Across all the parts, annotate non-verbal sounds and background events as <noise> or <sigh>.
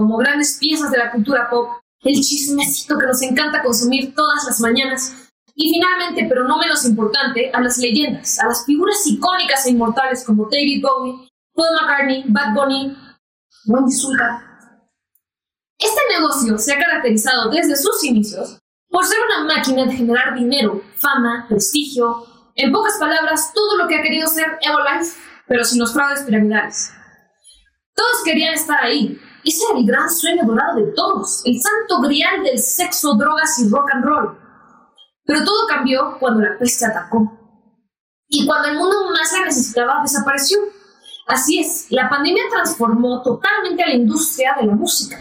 como grandes piezas de la cultura pop, el chismecito que nos encanta consumir todas las mañanas, y finalmente, pero no menos importante, a las leyendas, a las figuras icónicas e inmortales como David Bowie, Paul McCartney, Bad Bunny, Wendy Zulka. Este negocio se ha caracterizado desde sus inicios por ser una máquina de generar dinero, fama, prestigio, en pocas palabras, todo lo que ha querido ser Evolife, pero sin los fraudes piramidales. Todos querían estar ahí. Ese era el gran sueño dorado de todos, el santo grial del sexo, drogas y rock and roll. Pero todo cambió cuando la peste atacó. Y cuando el mundo más la necesitaba, desapareció. Así es, la pandemia transformó totalmente a la industria de la música.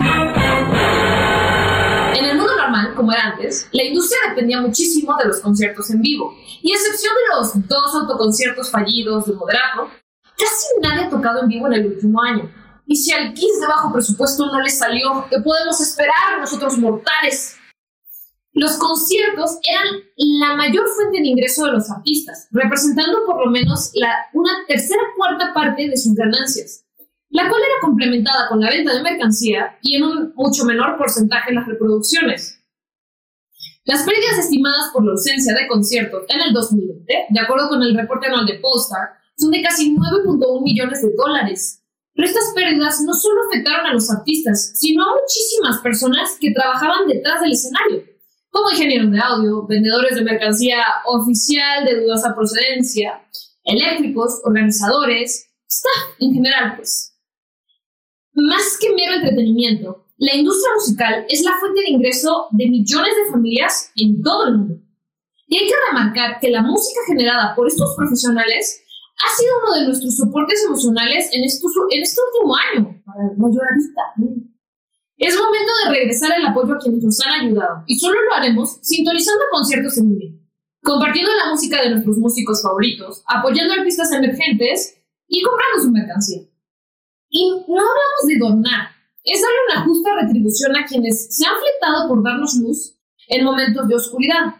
En el mundo normal, como era antes, la industria dependía muchísimo de los conciertos en vivo, y a excepción de los dos autoconciertos fallidos de Moderato, casi nadie ha tocado en vivo en el último año. Y si al Kiss de bajo presupuesto no le salió, ¿qué podemos esperar nosotros mortales? Los conciertos eran la mayor fuente de ingreso de los artistas, representando por lo menos la, una tercera cuarta parte de sus ganancias, la cual era complementada con la venta de mercancía y en un mucho menor porcentaje las reproducciones. Las pérdidas estimadas por la ausencia de conciertos en el 2020, de acuerdo con el reporte anual de Polestar, son de casi 9.1 millones de dólares. Pero estas pérdidas no solo afectaron a los artistas, sino a muchísimas personas que trabajaban detrás del escenario como ingenieros de audio, vendedores de mercancía oficial de dudosa procedencia, eléctricos, organizadores, staff en general, pues. Más que mero entretenimiento, la industria musical es la fuente de ingreso de millones de familias en todo el mundo. Y hay que remarcar que la música generada por estos profesionales ha sido uno de nuestros soportes emocionales en, estos, en este último año, para mayorista. Es momento de regresar el apoyo a quienes nos han ayudado, y solo lo haremos sintonizando conciertos en vivo, compartiendo la música de nuestros músicos favoritos, apoyando artistas emergentes y comprando su mercancía. Y no hablamos de donar, es darle una justa retribución a quienes se han fletado por darnos luz en momentos de oscuridad.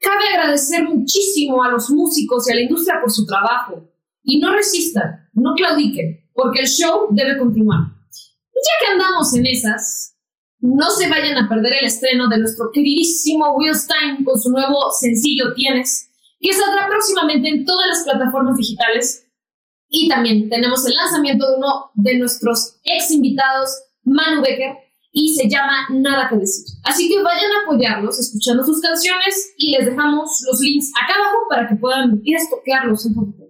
Cabe agradecer muchísimo a los músicos y a la industria por su trabajo. Y no resistan, no claudiquen, porque el show debe continuar. Ya que andamos en esas, no se vayan a perder el estreno de nuestro queridísimo Will Stein con su nuevo sencillo Tienes, que saldrá próximamente en todas las plataformas digitales. Y también tenemos el lanzamiento de uno de nuestros ex invitados, Manu Becker, y se llama Nada que decir. Así que vayan a apoyarlos escuchando sus canciones y les dejamos los links acá abajo para que puedan ir a estoquearlos un poquito.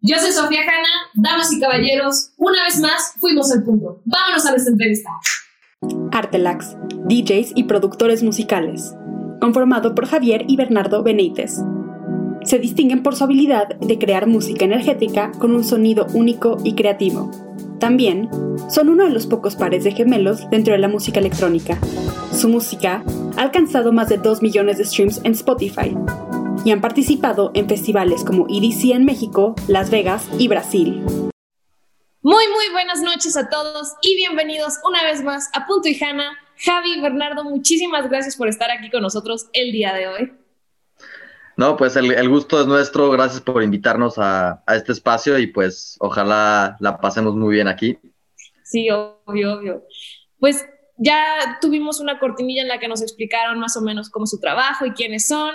Yo soy Sofía Hanna, damas y caballeros, una vez más fuimos al punto. Vámonos a nuestra entrevista. Artelax, DJs y productores musicales, conformado por Javier y Bernardo Benítez. Se distinguen por su habilidad de crear música energética con un sonido único y creativo. También son uno de los pocos pares de gemelos dentro de la música electrónica. Su música ha alcanzado más de 2 millones de streams en Spotify y han participado en festivales como EDC en México, Las Vegas y Brasil. Muy, muy buenas noches a todos y bienvenidos una vez más a Punto y Hanna. Javi, Bernardo, muchísimas gracias por estar aquí con nosotros el día de hoy. No, pues el, gusto es nuestro. Gracias por invitarnos a, a, este espacio y pues ojalá la pasemos muy bien aquí. Sí, obvio, obvio. Pues ya tuvimos una cortinilla en la que nos explicaron más o menos cómo su trabajo y quiénes son.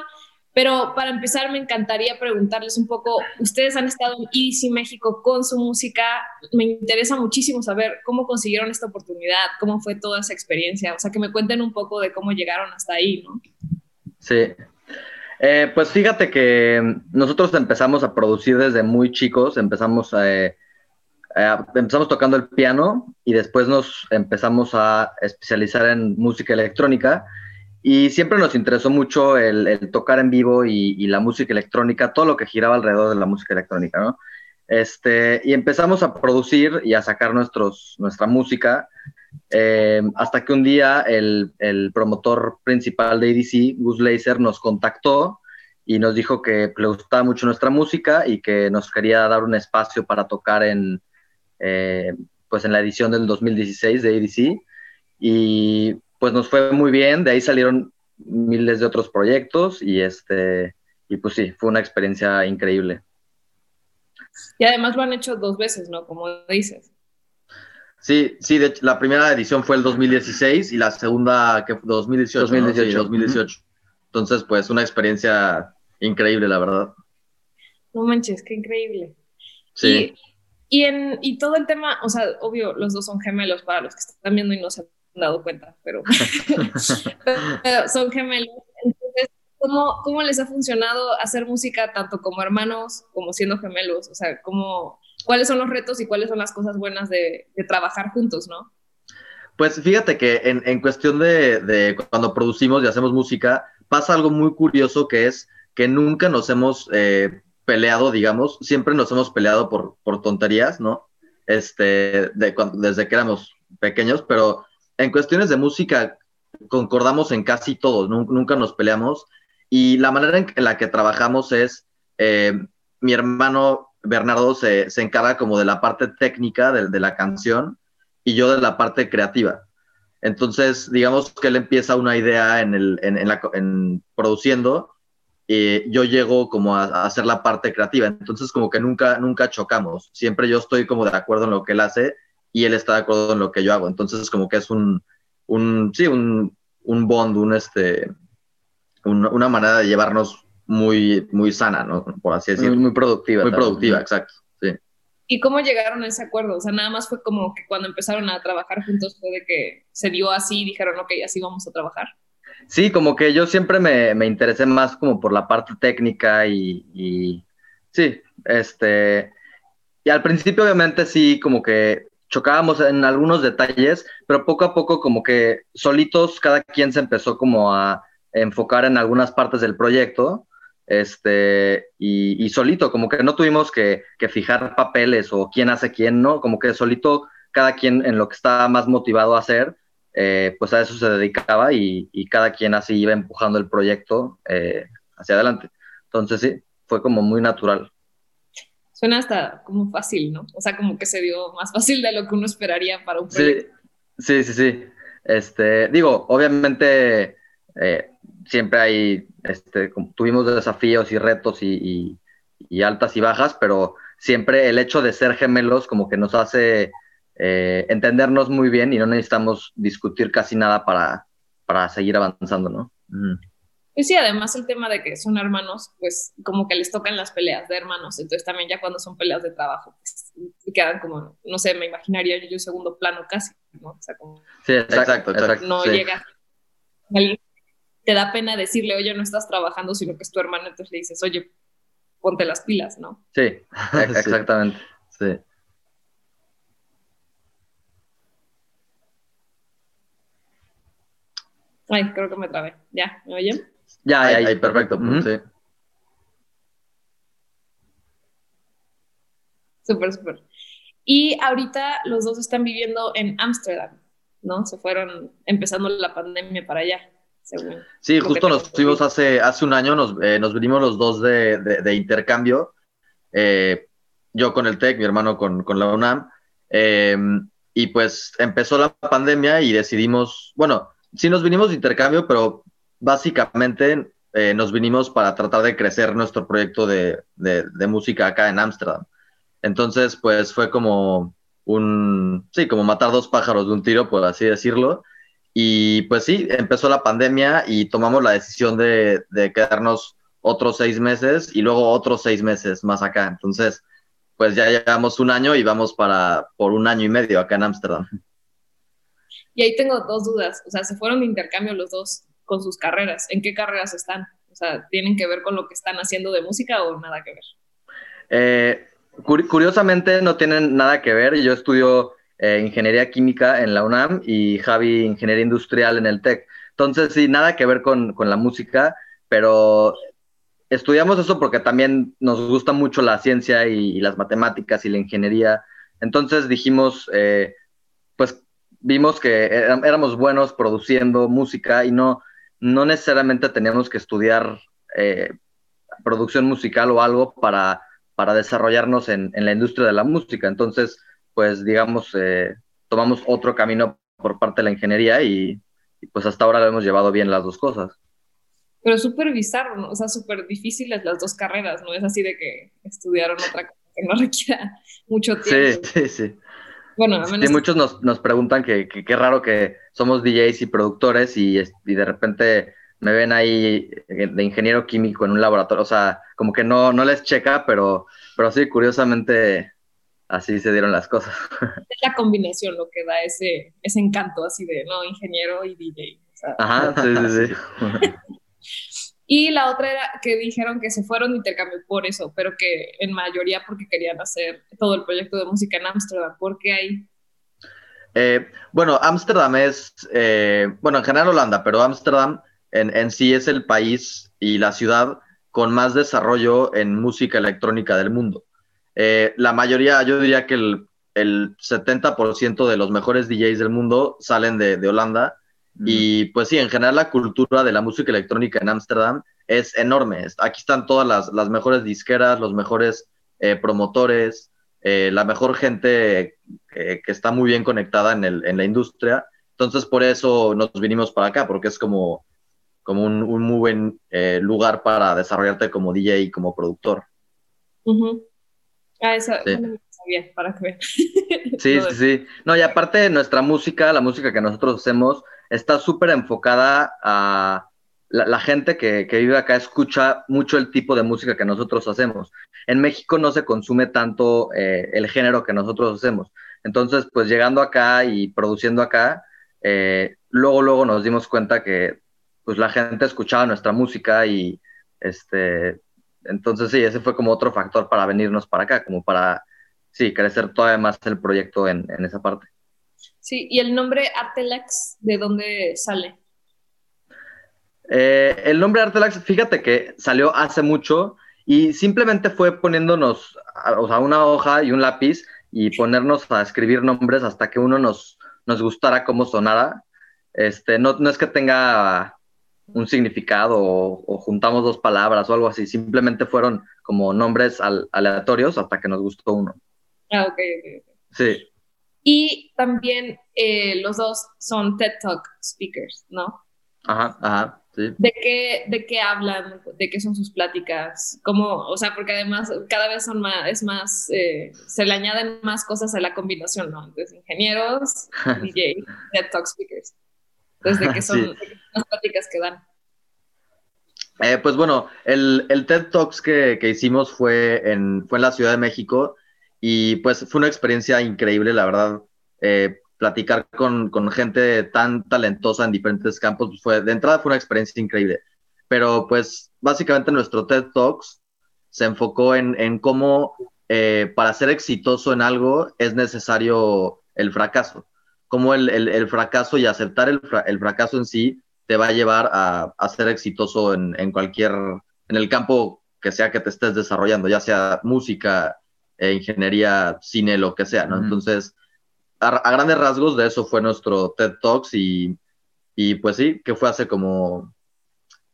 Pero para empezar, me encantaría preguntarles un poco, ustedes han estado en EDC México con su música, me interesa muchísimo saber cómo consiguieron esta oportunidad, cómo fue toda esa experiencia, o sea, que me cuenten un poco de cómo llegaron hasta ahí, ¿no? Sí. Eh, pues fíjate que nosotros empezamos a producir desde muy chicos, empezamos, eh, eh, empezamos tocando el piano y después nos empezamos a especializar en música electrónica y siempre nos interesó mucho el, tocar en vivo y, la música electrónica, todo lo que giraba alrededor de la música electrónica, ¿no? Este, y empezamos a producir y a sacar nuestros, nuestra música, eh, hasta que un día el, promotor principal de EDC, Gus Laser, nos contactó y nos dijo que le gustaba mucho nuestra música y que nos quería dar un espacio para tocar en, eh, pues en la edición del 2016 de EDC. Y pues nos fue muy bien, de ahí salieron miles de otros proyectos y este, y pues sí, fue una experiencia increíble. Y además lo han hecho dos veces, ¿no? Como dices. Sí, sí, de hecho, la primera edición fue el 2016 y la segunda, que fue 2018. 2018. 2018. Entonces, pues una experiencia increíble, la verdad. No manches, qué increíble. Sí. Y, en, y todo el tema, o sea, obvio, los dos son gemelos para los que están viendo y no se han dado cuenta, pero, <laughs> pero son gemelos. Entonces, ¿cómo, ¿cómo, les ha funcionado hacer música tanto como hermanos como siendo gemelos? O sea, ¿cómo, ¿cuáles son los retos y cuáles son las cosas buenas de, de trabajar juntos, no? Pues fíjate que en, en cuestión de, de, cuando producimos y hacemos música, pasa algo muy curioso que es que nunca nos hemos eh, peleado, digamos, siempre nos hemos peleado por, por tonterías, ¿no? Este, de, desde que éramos pequeños, pero en cuestiones de música concordamos en casi todos, nunca nos peleamos. Y la manera en la que trabajamos es, eh, mi hermano Bernardo se, se, encarga como de la parte técnica de, de, la canción y yo de la parte creativa. Entonces, digamos que él empieza una idea en, el, en, en, la, en produciendo eh, yo llego como a, hacer la parte creativa. Entonces, como que nunca, nunca chocamos. Siempre yo estoy como de acuerdo en lo que él hace y él está de acuerdo en lo que yo hago. Entonces, como que es un, un sí, un, un bond, un este, una manera de llevarnos muy, muy sana, ¿no? Por así decirlo. Muy, productiva. Muy productiva, exacto. Sí. ¿Y cómo llegaron a ese acuerdo? O sea, nada más fue como que cuando empezaron a trabajar juntos fue de que se dio así y dijeron, ok, así vamos a trabajar. Sí, como que yo siempre me, me interesé más como por la parte técnica y, y, sí, este, y al principio obviamente sí, como que chocábamos en algunos detalles, pero poco a poco como que solitos cada quien se empezó como a enfocar en algunas partes del proyecto, este, y, y solito, como que no tuvimos que, que fijar papeles o quién hace quién, ¿no? Como que solito cada quien en lo que estaba más motivado a hacer eh, pues a eso se dedicaba y, cada quien así iba empujando el proyecto eh, hacia adelante. Entonces sí, fue como muy natural. Suena hasta como fácil, ¿no? O sea, como que se dio más fácil de lo que uno esperaría para un proyecto. Sí, sí, sí. Este, digo, obviamente eh, siempre hay, este, tuvimos desafíos y retos y, y altas y bajas, pero siempre el hecho de ser gemelos como que nos hace eh, entendernos muy bien y no necesitamos discutir casi nada para, para seguir avanzando, ¿no? Y sí, además el tema de que son hermanos, pues como que les tocan las peleas de hermanos, entonces también ya cuando son peleas de trabajo, pues quedan como, no sé, me imaginaría yo un segundo plano casi, ¿no? O sea, como... Sí, exacto, exacto. No llega, te da pena decirle, oye, no estás trabajando, sino que es tu hermano, entonces le dices, oye, ponte las pilas, ¿no? Sí, <laughs> exactamente, sí. Ay, creo que me trabé. ¿Ya? ¿Me oyen? Ya, ahí, ahí, perfecto. Sí. Súper, súper. Y ahorita los dos están viviendo en Ámsterdam, ¿no? Se fueron empezando la pandemia para allá. Según sí, justo nos fuimos hace, hace un año, nos, eh, nos vinimos los dos de, de, intercambio, eh, yo con el TEC, mi hermano con, con la UNAM, eh, y pues empezó la pandemia y decidimos, bueno, sí nos vinimos de intercambio, pero básicamente eh, nos vinimos para tratar de crecer nuestro proyecto de, de, música acá en Ámsterdam. Entonces, pues fue como un, sí, como matar dos pájaros de un tiro, por así decirlo. Y pues sí, empezó la pandemia y tomamos la decisión de, de quedarnos otros seis meses y luego otros seis meses más acá. Entonces, pues ya llevamos un año y vamos para por un año y medio acá en Ámsterdam. Y ahí tengo dos dudas. O sea, se fueron de intercambio los dos con sus carreras. ¿En qué carreras están? O sea, ¿tienen que ver con lo que están haciendo de música o nada que ver? Eh, curiosamente no tienen nada que ver. Yo estudio eh, ingeniería química en la UNAM y Javi ingeniería industrial en el TEC. Entonces, sí, nada que ver con, con la música, pero estudiamos eso porque también nos gusta mucho la ciencia y, las matemáticas y la ingeniería. Entonces dijimos, eh, pues vimos que éramos buenos produciendo música y no, no necesariamente teníamos que estudiar eh, producción musical o algo para, para desarrollarnos en, en, la industria de la música. Entonces, pues digamos, eh, tomamos otro camino por parte de la ingeniería y, pues hasta ahora lo hemos llevado bien las dos cosas. Pero súper bizarro, ¿no? O sea, súper difíciles las dos carreras, ¿no? Es así de que estudiaron otra cosa que no <laughs> requiera mucho tiempo. Sí, sí, sí. Bueno, al menos... Sí, muchos nos, nos preguntan que qué raro que somos DJs y productores y, y de repente me ven ahí de ingeniero químico en un laboratorio, o sea, como que no, no les checa, pero, pero sí, curiosamente así se dieron las cosas. <laughs> Es la combinación lo que da ese, ese encanto así de, ¿no? Ingeniero y DJ. Ajá, sí, sí, sí. <laughs> y la otra era que dijeron que se fueron de intercambio por eso, pero que en mayoría porque querían hacer todo el proyecto de música en Ámsterdam. ¿Por qué ahí? Eh, bueno, Ámsterdam es, eh, bueno, en general Holanda, pero Ámsterdam en, en sí es el país y la ciudad con más desarrollo en música electrónica del mundo. Eh, la mayoría, yo diría que el, el 70% de los mejores DJs del mundo salen de, de Holanda. Y pues sí, en general la cultura de la música electrónica en Ámsterdam es enorme. Aquí están todas las, las mejores disqueras, los mejores eh, promotores, eh, la mejor gente que está muy bien conectada en, el, en, la industria. Entonces por eso nos vinimos para acá, porque es como como un, un muy buen eh, lugar para desarrollarte como DJ y como productor. Ah, eso sí. sabía, para que <laughs> Sí, sí, sí. No, y aparte nuestra música, la música que nosotros hacemos, está súper enfocada a la, la gente que, que, vive acá, escucha mucho el tipo de música que nosotros hacemos. En México no se consume tanto eh, el género que nosotros hacemos. Entonces, pues llegando acá y produciendo acá, eh, luego, luego nos dimos cuenta que pues la gente escuchaba nuestra música y este, entonces sí, ese fue como otro factor para venirnos para acá, como para, sí, crecer todavía más el proyecto en, en esa parte. Sí, ¿y el nombre Artelax de dónde sale? Eh, el nombre Artelax, fíjate que salió hace mucho y simplemente fue poniéndonos, o sea, una hoja y un lápiz y ponernos a escribir nombres hasta que uno nos, nos gustara cómo sonara. Este, no, no es que tenga un significado o, o, juntamos dos palabras o algo así. Simplemente fueron como nombres al, aleatorios hasta que nos gustó uno. Ah, ok, ok. Sí. Y también eh, los dos son TED Talk speakers, ¿no? Ajá, ajá, sí. ¿De qué, ¿De qué hablan? ¿De qué son sus pláticas? ¿Cómo? O sea, porque además cada vez son más, es más, eh, se le añaden más cosas a la combinación, ¿no? Entonces, ingenieros, <laughs> DJ, TED Talk speakers. Entonces, ¿de qué <laughs> son sí. las pláticas que dan? Eh, pues bueno, el, el TED Talks que, que, hicimos fue en, fue en la Ciudad de México y pues fue una experiencia increíble, la verdad. Eh, platicar con, con, gente tan talentosa en diferentes campos, pues fue, de entrada fue una experiencia increíble. Pero pues básicamente nuestro TED Talks se enfocó en, en cómo eh, para ser exitoso en algo es necesario el fracaso. Cómo el, el, el fracaso y aceptar el, el fracaso en sí te va a llevar a, a ser exitoso en, en, cualquier, en el campo que sea que te estés desarrollando, ya sea música, eh, ingeniería, cine, lo que sea, ¿no? Mm. Entonces, a, a, grandes rasgos de eso fue nuestro TED Talks y, y pues sí, que fue hace como,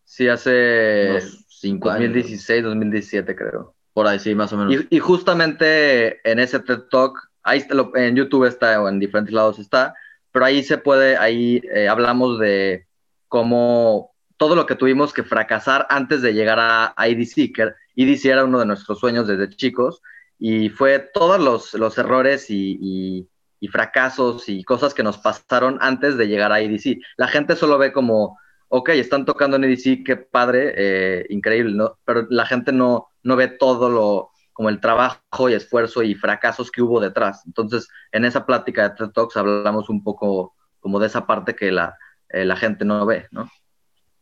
sí, hace 2016, 2017 creo, por ahí sí, más o menos. Y, y justamente en ese TED Talk, ahí está, en YouTube está o en diferentes lados está, pero ahí se puede, ahí eh, hablamos de como todo lo que tuvimos que fracasar antes de llegar a, a EDC, que EDC era uno de nuestros sueños desde chicos, y fue todos los, los errores y, y, y, fracasos y cosas que nos pasaron antes de llegar a EDC. La gente solo ve como, ok, están tocando en EDC, qué padre, eh, increíble, ¿no? Pero la gente no, no ve todo lo, como el trabajo y esfuerzo y fracasos que hubo detrás. Entonces, en esa plática de TED Talks hablamos un poco como de esa parte que la, eh, la gente no ve, ¿no?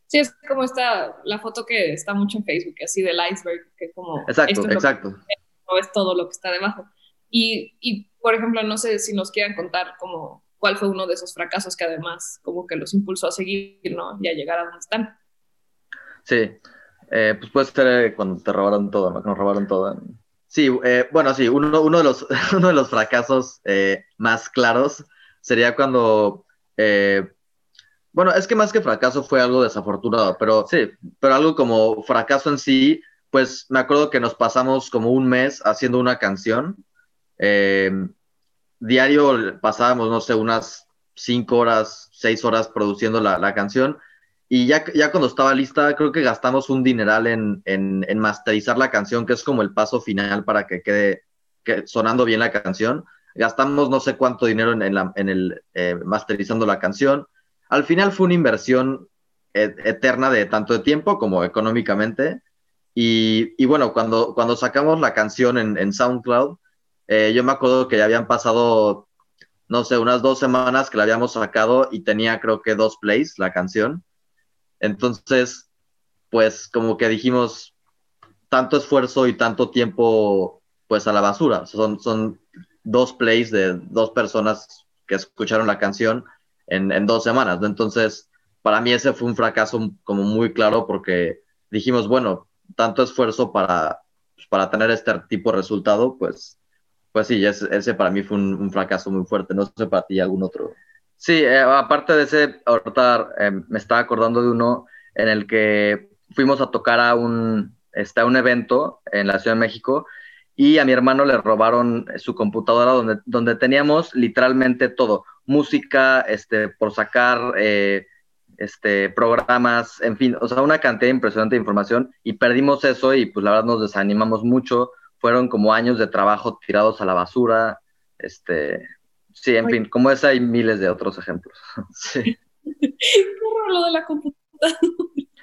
Sí, es como esta, la foto que está mucho en Facebook, así del iceberg, que como... Exacto, esto exacto. Que, no ves todo lo que está debajo. Y, y, por ejemplo, no sé si nos quieran contar como cuál fue uno de esos fracasos que además como que los impulsó a seguir, ¿no? Y a llegar a donde están. Sí, eh, pues puede ser cuando te robaron todo, ¿no? Que nos robaron todo. Sí, eh, bueno, sí, uno, de los, <laughs> uno de los fracasos eh, más claros sería cuando eh, bueno, es que más que fracaso fue algo desafortunado, pero sí, pero algo como fracaso en sí, pues me acuerdo que nos pasamos como un mes haciendo una canción. Eh, diario pasábamos, no sé, unas cinco horas, seis horas produciendo la canción. Y ya, ya cuando estaba lista, creo que gastamos un dineral en, en, en, masterizar la canción, que es como el paso final para que quede que, sonando bien la canción. Gastamos no sé cuánto dinero en, en, la, el eh, masterizando la canción. Al final fue una inversión et eterna de tanto de tiempo como económicamente. Y, y bueno, cuando, cuando sacamos la canción en, en SoundCloud, eh, yo me acuerdo que ya habían pasado, no sé, unas dos semanas que la habíamos sacado y tenía creo que dos plays la canción. Entonces, pues como que dijimos, tanto esfuerzo y tanto tiempo, pues a la basura. Son, son dos plays de dos personas que escucharon la canción en, dos semanas. Entonces, para mí ese fue un fracaso como muy claro porque dijimos, bueno, tanto esfuerzo para, pues, para tener este tipo de resultado, pues, pues sí, ese, ese para mí fue un, un, fracaso muy fuerte. No sé para ti algún otro. Sí, eh, aparte de ese, ahorita eh, me estaba acordando de uno en el que fuimos a tocar a un, este, a un evento en la Ciudad de México y a mi hermano le robaron su computadora donde, donde teníamos literalmente todo, música, este, por sacar, eh, este, programas, en fin, o sea, una cantidad impresionante de información y perdimos eso y pues la verdad nos desanimamos mucho, fueron como años de trabajo tirados a la basura, este, Sí, en Oye. fin, como esa hay miles de otros ejemplos. <laughs> Sí. Qué horror lo de la computadora.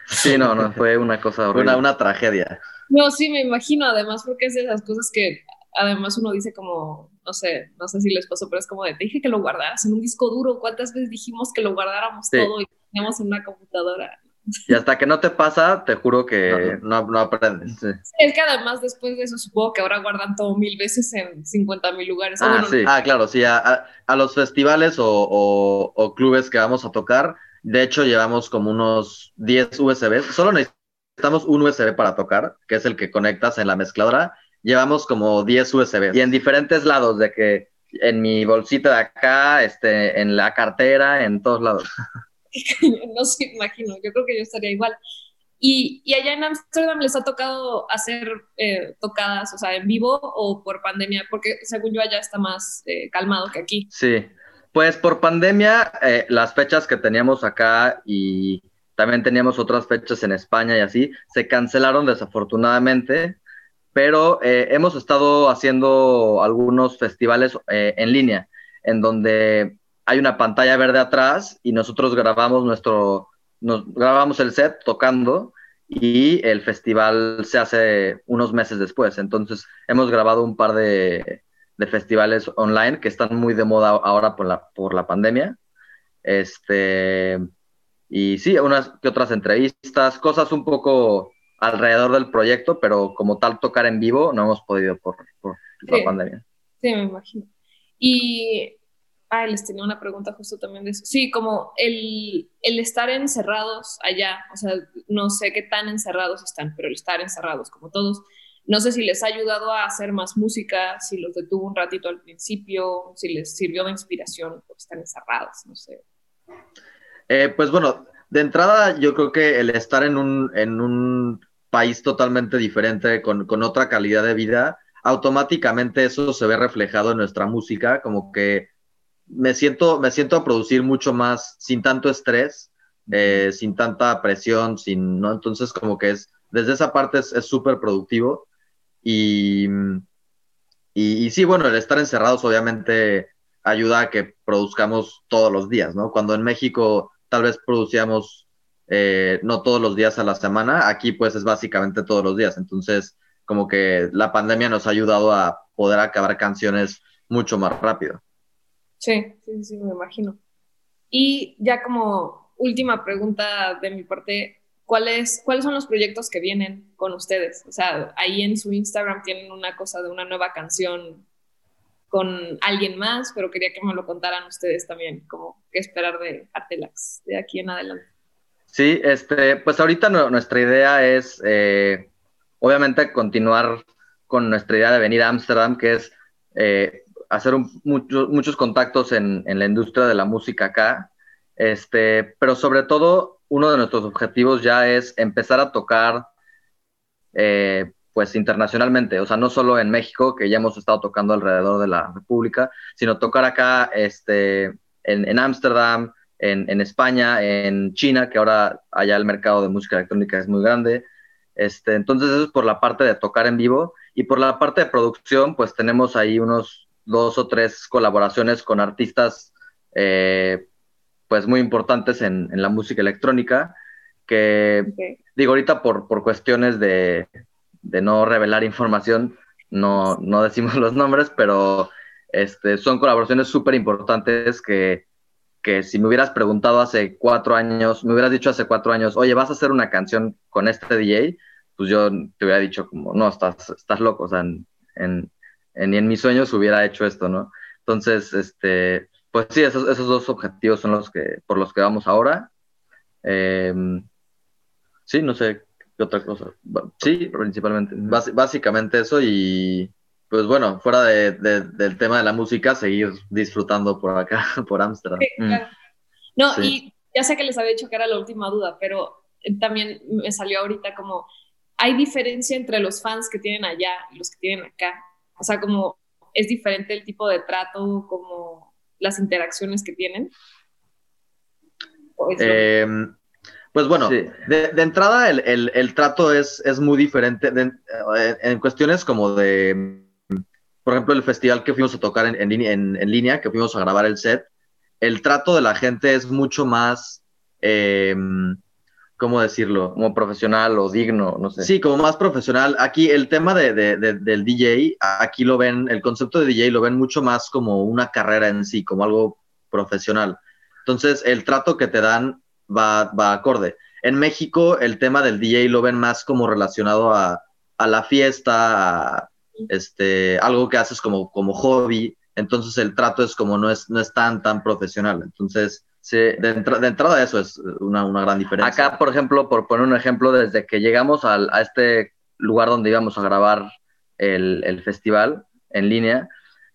Sí, no, no, fue una cosa horrible. Una, una tragedia. No, sí, me imagino, además, porque es de esas cosas que además uno dice como, no sé, no sé si les pasó, pero es como de, te dije que lo guardaras en un disco duro, ¿cuántas veces dijimos que lo guardáramos sí. todo y teníamos en una computadora? <laughs> Y hasta que no te pasa, te juro que no, no aprendes. Sí. Sí, es que además después de eso supongo que ahora guardan todo mil veces en 50 mil lugares. Ah, bueno, sí. ah, claro, sí, a, a los festivales o, o, o, clubes que vamos a tocar, de hecho llevamos como unos 10 USB, solo necesitamos un USB para tocar, que es el que conectas en la mezcladora, llevamos como 10 USB y en diferentes lados, de que en mi bolsita de acá, este, en la cartera, en todos lados. <laughs> <laughs> no se imagino, yo creo que yo estaría igual. Y, y allá en Ámsterdam les ha tocado hacer eh, tocadas, o sea, en vivo o por pandemia, porque según yo allá está más eh, calmado que aquí. Sí, pues por pandemia, eh, las fechas que teníamos acá y también teníamos otras fechas en España y así, se cancelaron desafortunadamente, pero hemos estado haciendo algunos festivales en línea, en donde hay una pantalla verde atrás y nosotros grabamos nuestro, nos grabamos el set tocando y el festival se hace unos meses después. Entonces hemos grabado un par de, de festivales online que están muy de moda ahora por la, por la pandemia. Este, y sí, unas que otras entrevistas, cosas un poco alrededor del proyecto, pero como tal tocar en vivo no hemos podido por, por sí, la pandemia. Sí, me imagino. Y Ah, les tenía una pregunta justo también de eso. Sí, como el, el, estar encerrados allá, o sea, no sé qué tan encerrados están, pero el estar encerrados como todos, no sé si les ha ayudado a hacer más música, si los detuvo un ratito al principio, si les sirvió de inspiración por estar encerrados, no sé. Eh, pues bueno, de entrada yo creo que el estar en un, en un país totalmente diferente, con, con otra calidad de vida, automáticamente eso se ve reflejado en nuestra música, como que me siento, me siento a producir mucho más sin tanto estrés, eh, sin tanta presión, sin, ¿no? Entonces como que es, desde esa parte es súper productivo y, y, y, sí, bueno, el estar encerrados obviamente ayuda a que produzcamos todos los días, ¿no? Cuando en México tal vez producíamos eh, no todos los días a la semana, aquí pues es básicamente todos los días, entonces como que la pandemia nos ha ayudado a poder acabar canciones mucho más rápido. Sí, sí, sí, me imagino. Y ya como última pregunta de mi parte, ¿cuáles, ¿cuáles son los proyectos que vienen con ustedes? O sea, ahí en su Instagram tienen una cosa de una nueva canción con alguien más, pero quería que me lo contaran ustedes también, como qué esperar de Artelax de aquí en adelante. Sí, este, pues ahorita no, nuestra idea es, eh, obviamente, continuar con nuestra idea de venir a Ámsterdam, que es eh, hacer muchos contactos en, en, la industria de la música acá, este, pero sobre todo uno de nuestros objetivos ya es empezar a tocar eh, pues internacionalmente, o sea, no solo en México, que ya hemos estado tocando alrededor de la República, sino tocar acá este, en Ámsterdam, en, en, España, en China, que ahora allá el mercado de música electrónica es muy grande. Este, entonces eso es por la parte de tocar en vivo. Y por la parte de producción, pues tenemos ahí unos dos o tres colaboraciones con artistas eh, pues muy importantes en, en, la música electrónica, que digo ahorita por, por cuestiones de, de, no revelar información, no, no decimos <laughs> los nombres, pero este, son colaboraciones súper importantes que, que si me hubieras preguntado hace cuatro años, me hubieras dicho hace cuatro años, oye, vas a hacer una canción con este DJ, pues yo te hubiera dicho como, no, estás, estás loco, o sea, en, en, ni en mis sueños hubiera hecho esto, ¿no? Entonces, este, pues sí, esos, esos dos objetivos son los que, por los que vamos ahora. Eh, sí, no sé qué otra cosa. Sí, principalmente. básicamente eso y pues bueno, fuera de, del tema de la música, seguir disfrutando por acá, <laughs> por Ámsterdam. Sí, mm. claro. No, y ya sé que les había dicho que era la última duda, pero también me salió ahorita como, ¿hay diferencia entre los fans que tienen allá y los que tienen acá? O sea, como es diferente el tipo de trato, como las interacciones que tienen. Eh, pues bueno, de, entrada el, el, trato es, es, muy diferente en cuestiones como de, por ejemplo, el festival que fuimos a tocar en, en, en, línea, que fuimos a grabar el set, el trato de la gente es mucho más, eh, ¿cómo decirlo? Como profesional o digno, no sé. Sí, como más profesional. Aquí el tema de, de, del DJ, aquí lo ven, el concepto de DJ lo ven mucho más como una carrera en sí, como algo profesional. Entonces, el trato que te dan va, va acorde. En México, el tema del DJ lo ven más como relacionado a, a la fiesta, a este, algo que haces como, como hobby. Entonces, el trato es como no es, no es tan, tan profesional. Entonces, sí, de, de, entrada eso es una, una, gran diferencia. Acá, por ejemplo, por poner un ejemplo, desde que llegamos al, a este lugar donde íbamos a grabar el, el festival en línea,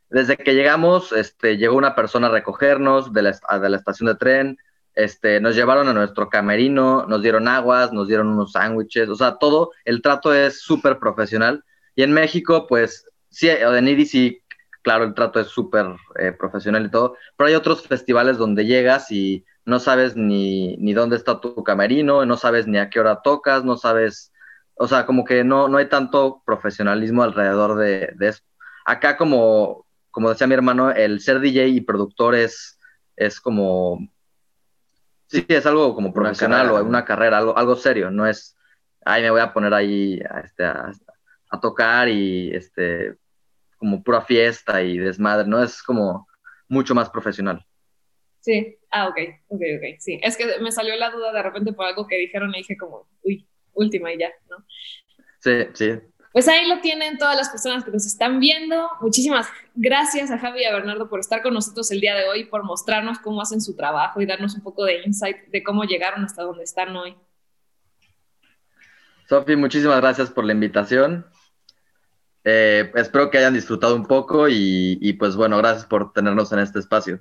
desde que llegamos, este, llegó una persona a recogernos de la, de la estación de tren, este, nos llevaron a nuestro camerino, nos dieron aguas, nos dieron unos sándwiches, o sea, todo, el trato es súper profesional. Y en México, pues, sí, en EDC, claro, el trato es súper eh, profesional y todo, pero hay otros festivales donde llegas y no sabes ni, ni dónde está tu camerino, no sabes ni a qué hora tocas, no sabes, o sea, como que no, no hay tanto profesionalismo alrededor de, de eso. Acá, como, como decía mi hermano, el ser DJ y productor es, es como Sí, es algo como profesional o una carrera, algo, algo serio, no es, ay, me voy a poner ahí a, este, a, tocar y este, como pura fiesta y desmadre, ¿no? Es como mucho más profesional. Sí, ah, ok, ok, ok, sí. Es que me salió la duda de repente por algo que dijeron y dije como, uy, última y ya, ¿no? Sí, sí, pues ahí lo tienen todas las personas que nos están viendo. Muchísimas gracias a Javi y a Bernardo por estar con nosotros el día de hoy, por mostrarnos cómo hacen su trabajo y darnos un poco de insight de cómo llegaron hasta donde están hoy. Sofi, muchísimas gracias por la invitación. Eh, espero que hayan disfrutado un poco y, pues bueno, gracias por tenernos en este espacio.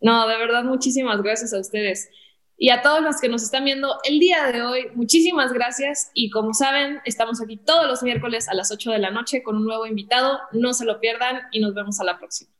No, de verdad, muchísimas gracias a ustedes. Y a todos los que nos están viendo el día de hoy, muchísimas gracias. Y como saben, estamos aquí todos los miércoles a las 8 de la noche con un nuevo invitado. No se lo pierdan y nos vemos a la próxima.